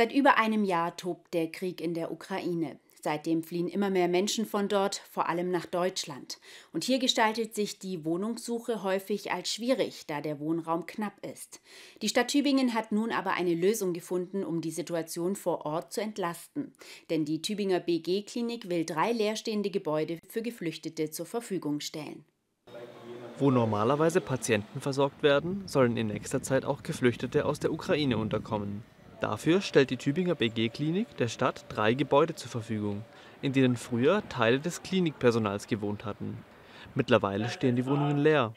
Seit über einem Jahr tobt der Krieg in der Ukraine. Seitdem fliehen immer mehr Menschen von dort, vor allem nach Deutschland. Und hier gestaltet sich die Wohnungssuche häufig als schwierig, da der Wohnraum knapp ist. Die Stadt Tübingen hat nun aber eine Lösung gefunden, um die Situation vor Ort zu entlasten. Denn die Tübinger BG-Klinik will drei leerstehende Gebäude für Geflüchtete zur Verfügung stellen. Wo normalerweise Patienten versorgt werden, sollen in nächster Zeit auch Geflüchtete aus der Ukraine unterkommen. Dafür stellt die Tübinger BG-Klinik der Stadt drei Gebäude zur Verfügung, in denen früher Teile des Klinikpersonals gewohnt hatten. Mittlerweile stehen die Wohnungen leer.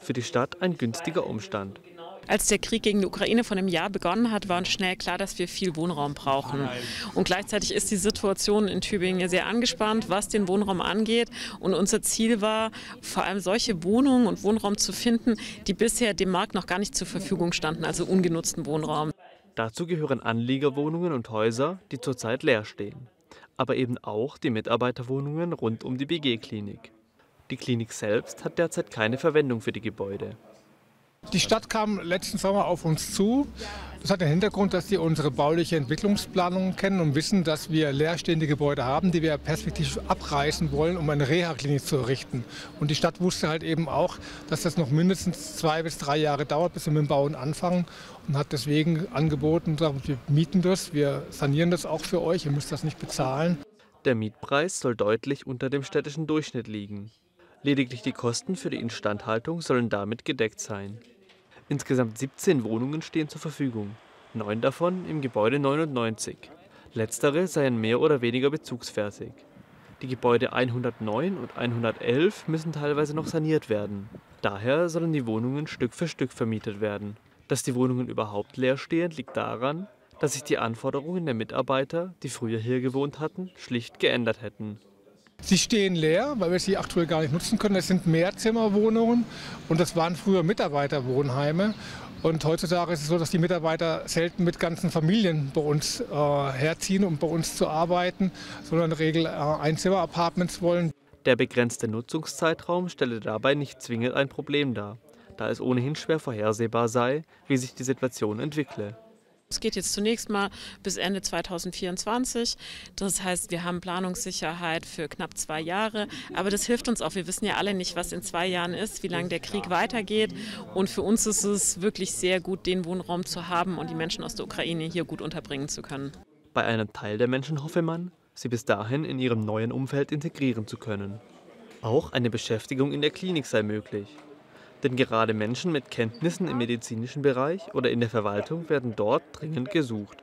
Für die Stadt ein günstiger Umstand. Als der Krieg gegen die Ukraine vor einem Jahr begonnen hat, war uns schnell klar, dass wir viel Wohnraum brauchen. Und gleichzeitig ist die Situation in Tübingen sehr angespannt, was den Wohnraum angeht. Und unser Ziel war, vor allem solche Wohnungen und Wohnraum zu finden, die bisher dem Markt noch gar nicht zur Verfügung standen, also ungenutzten Wohnraum. Dazu gehören Anliegerwohnungen und Häuser, die zurzeit leer stehen. Aber eben auch die Mitarbeiterwohnungen rund um die BG-Klinik. Die Klinik selbst hat derzeit keine Verwendung für die Gebäude. Die Stadt kam letzten Sommer auf uns zu. Das hat den Hintergrund, dass sie unsere bauliche Entwicklungsplanung kennen und wissen, dass wir leerstehende Gebäude haben, die wir perspektivisch abreißen wollen, um eine Reha-Klinik zu errichten. Und die Stadt wusste halt eben auch, dass das noch mindestens zwei bis drei Jahre dauert, bis wir mit dem Bauen anfangen und hat deswegen angeboten, wir mieten das, wir sanieren das auch für euch, ihr müsst das nicht bezahlen. Der Mietpreis soll deutlich unter dem städtischen Durchschnitt liegen. Lediglich die Kosten für die Instandhaltung sollen damit gedeckt sein. Insgesamt 17 Wohnungen stehen zur Verfügung, neun davon im Gebäude 99. Letztere seien mehr oder weniger bezugsfertig. Die Gebäude 109 und 111 müssen teilweise noch saniert werden. Daher sollen die Wohnungen Stück für Stück vermietet werden. Dass die Wohnungen überhaupt leer stehen, liegt daran, dass sich die Anforderungen der Mitarbeiter, die früher hier gewohnt hatten, schlicht geändert hätten. Sie stehen leer, weil wir sie aktuell gar nicht nutzen können. Es sind Mehrzimmerwohnungen und das waren früher Mitarbeiterwohnheime. Und heutzutage ist es so, dass die Mitarbeiter selten mit ganzen Familien bei uns äh, herziehen, um bei uns zu arbeiten, sondern in der Regel äh, Einzimmer-Apartments wollen. Der begrenzte Nutzungszeitraum stelle dabei nicht zwingend ein Problem dar, da es ohnehin schwer vorhersehbar sei, wie sich die Situation entwickle. Es geht jetzt zunächst mal bis Ende 2024. Das heißt, wir haben Planungssicherheit für knapp zwei Jahre. Aber das hilft uns auch. Wir wissen ja alle nicht, was in zwei Jahren ist, wie lange der Krieg weitergeht. Und für uns ist es wirklich sehr gut, den Wohnraum zu haben und die Menschen aus der Ukraine hier gut unterbringen zu können. Bei einem Teil der Menschen hoffe man, sie bis dahin in ihrem neuen Umfeld integrieren zu können. Auch eine Beschäftigung in der Klinik sei möglich. Denn gerade Menschen mit Kenntnissen im medizinischen Bereich oder in der Verwaltung werden dort dringend gesucht.